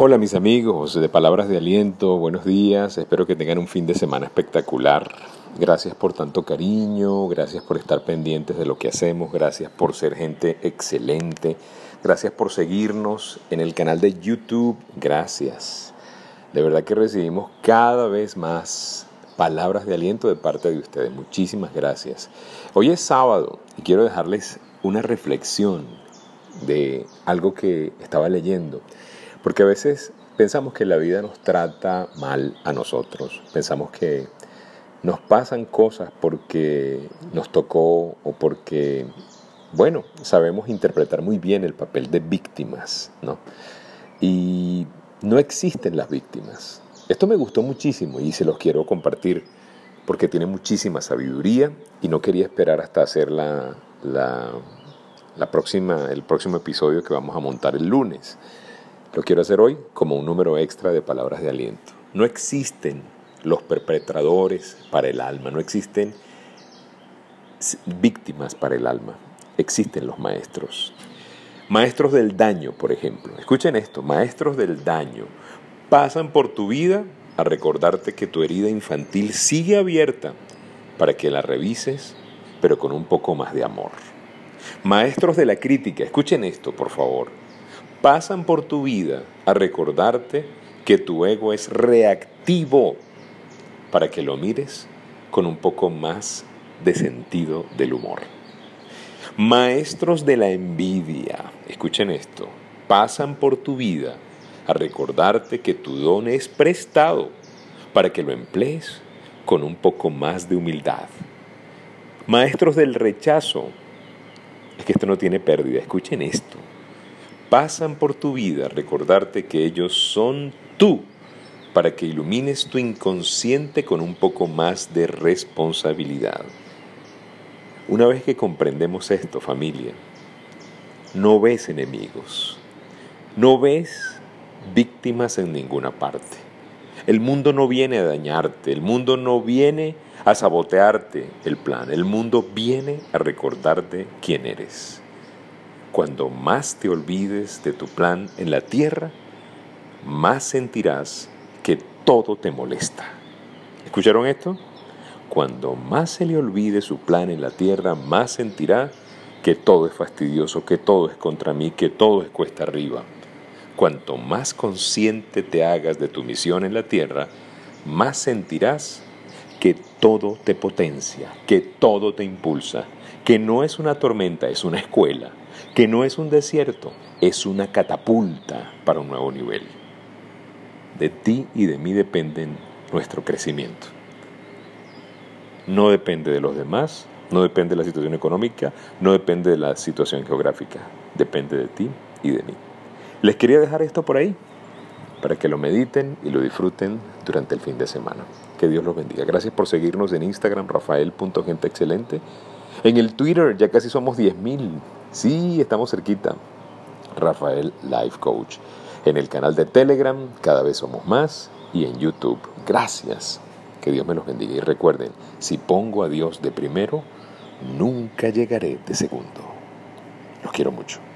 Hola mis amigos de Palabras de Aliento, buenos días, espero que tengan un fin de semana espectacular. Gracias por tanto cariño, gracias por estar pendientes de lo que hacemos, gracias por ser gente excelente, gracias por seguirnos en el canal de YouTube, gracias. De verdad que recibimos cada vez más palabras de aliento de parte de ustedes, muchísimas gracias. Hoy es sábado y quiero dejarles una reflexión de algo que estaba leyendo. Porque a veces pensamos que la vida nos trata mal a nosotros, pensamos que nos pasan cosas porque nos tocó o porque, bueno, sabemos interpretar muy bien el papel de víctimas, ¿no? Y no existen las víctimas. Esto me gustó muchísimo y se los quiero compartir porque tiene muchísima sabiduría y no quería esperar hasta hacer la, la, próxima, el próximo episodio que vamos a montar el lunes. Lo quiero hacer hoy como un número extra de palabras de aliento. No existen los perpetradores para el alma, no existen víctimas para el alma, existen los maestros. Maestros del daño, por ejemplo. Escuchen esto, maestros del daño pasan por tu vida a recordarte que tu herida infantil sigue abierta para que la revises, pero con un poco más de amor. Maestros de la crítica, escuchen esto, por favor pasan por tu vida a recordarte que tu ego es reactivo para que lo mires con un poco más de sentido del humor. Maestros de la envidia, escuchen esto, pasan por tu vida a recordarte que tu don es prestado para que lo emplees con un poco más de humildad. Maestros del rechazo, es que esto no tiene pérdida, escuchen esto pasan por tu vida recordarte que ellos son tú para que ilumines tu inconsciente con un poco más de responsabilidad. Una vez que comprendemos esto, familia, no ves enemigos, no ves víctimas en ninguna parte. El mundo no viene a dañarte, el mundo no viene a sabotearte el plan, el mundo viene a recordarte quién eres. Cuando más te olvides de tu plan en la tierra, más sentirás que todo te molesta. ¿Escucharon esto? Cuando más se le olvide su plan en la tierra, más sentirá que todo es fastidioso, que todo es contra mí, que todo es cuesta arriba. Cuanto más consciente te hagas de tu misión en la tierra, más sentirás que todo te potencia, que todo te impulsa, que no es una tormenta, es una escuela, que no es un desierto, es una catapulta para un nuevo nivel. De ti y de mí depende nuestro crecimiento. No depende de los demás, no depende de la situación económica, no depende de la situación geográfica, depende de ti y de mí. Les quería dejar esto por ahí para que lo mediten y lo disfruten durante el fin de semana. Que Dios los bendiga. Gracias por seguirnos en Instagram, rafael.genteexcelente. En el Twitter ya casi somos 10.000 Sí, estamos cerquita. Rafael Life Coach. En el canal de Telegram, cada vez somos más. Y en YouTube. Gracias. Que Dios me los bendiga. Y recuerden, si pongo a Dios de primero, nunca llegaré de segundo. Los quiero mucho.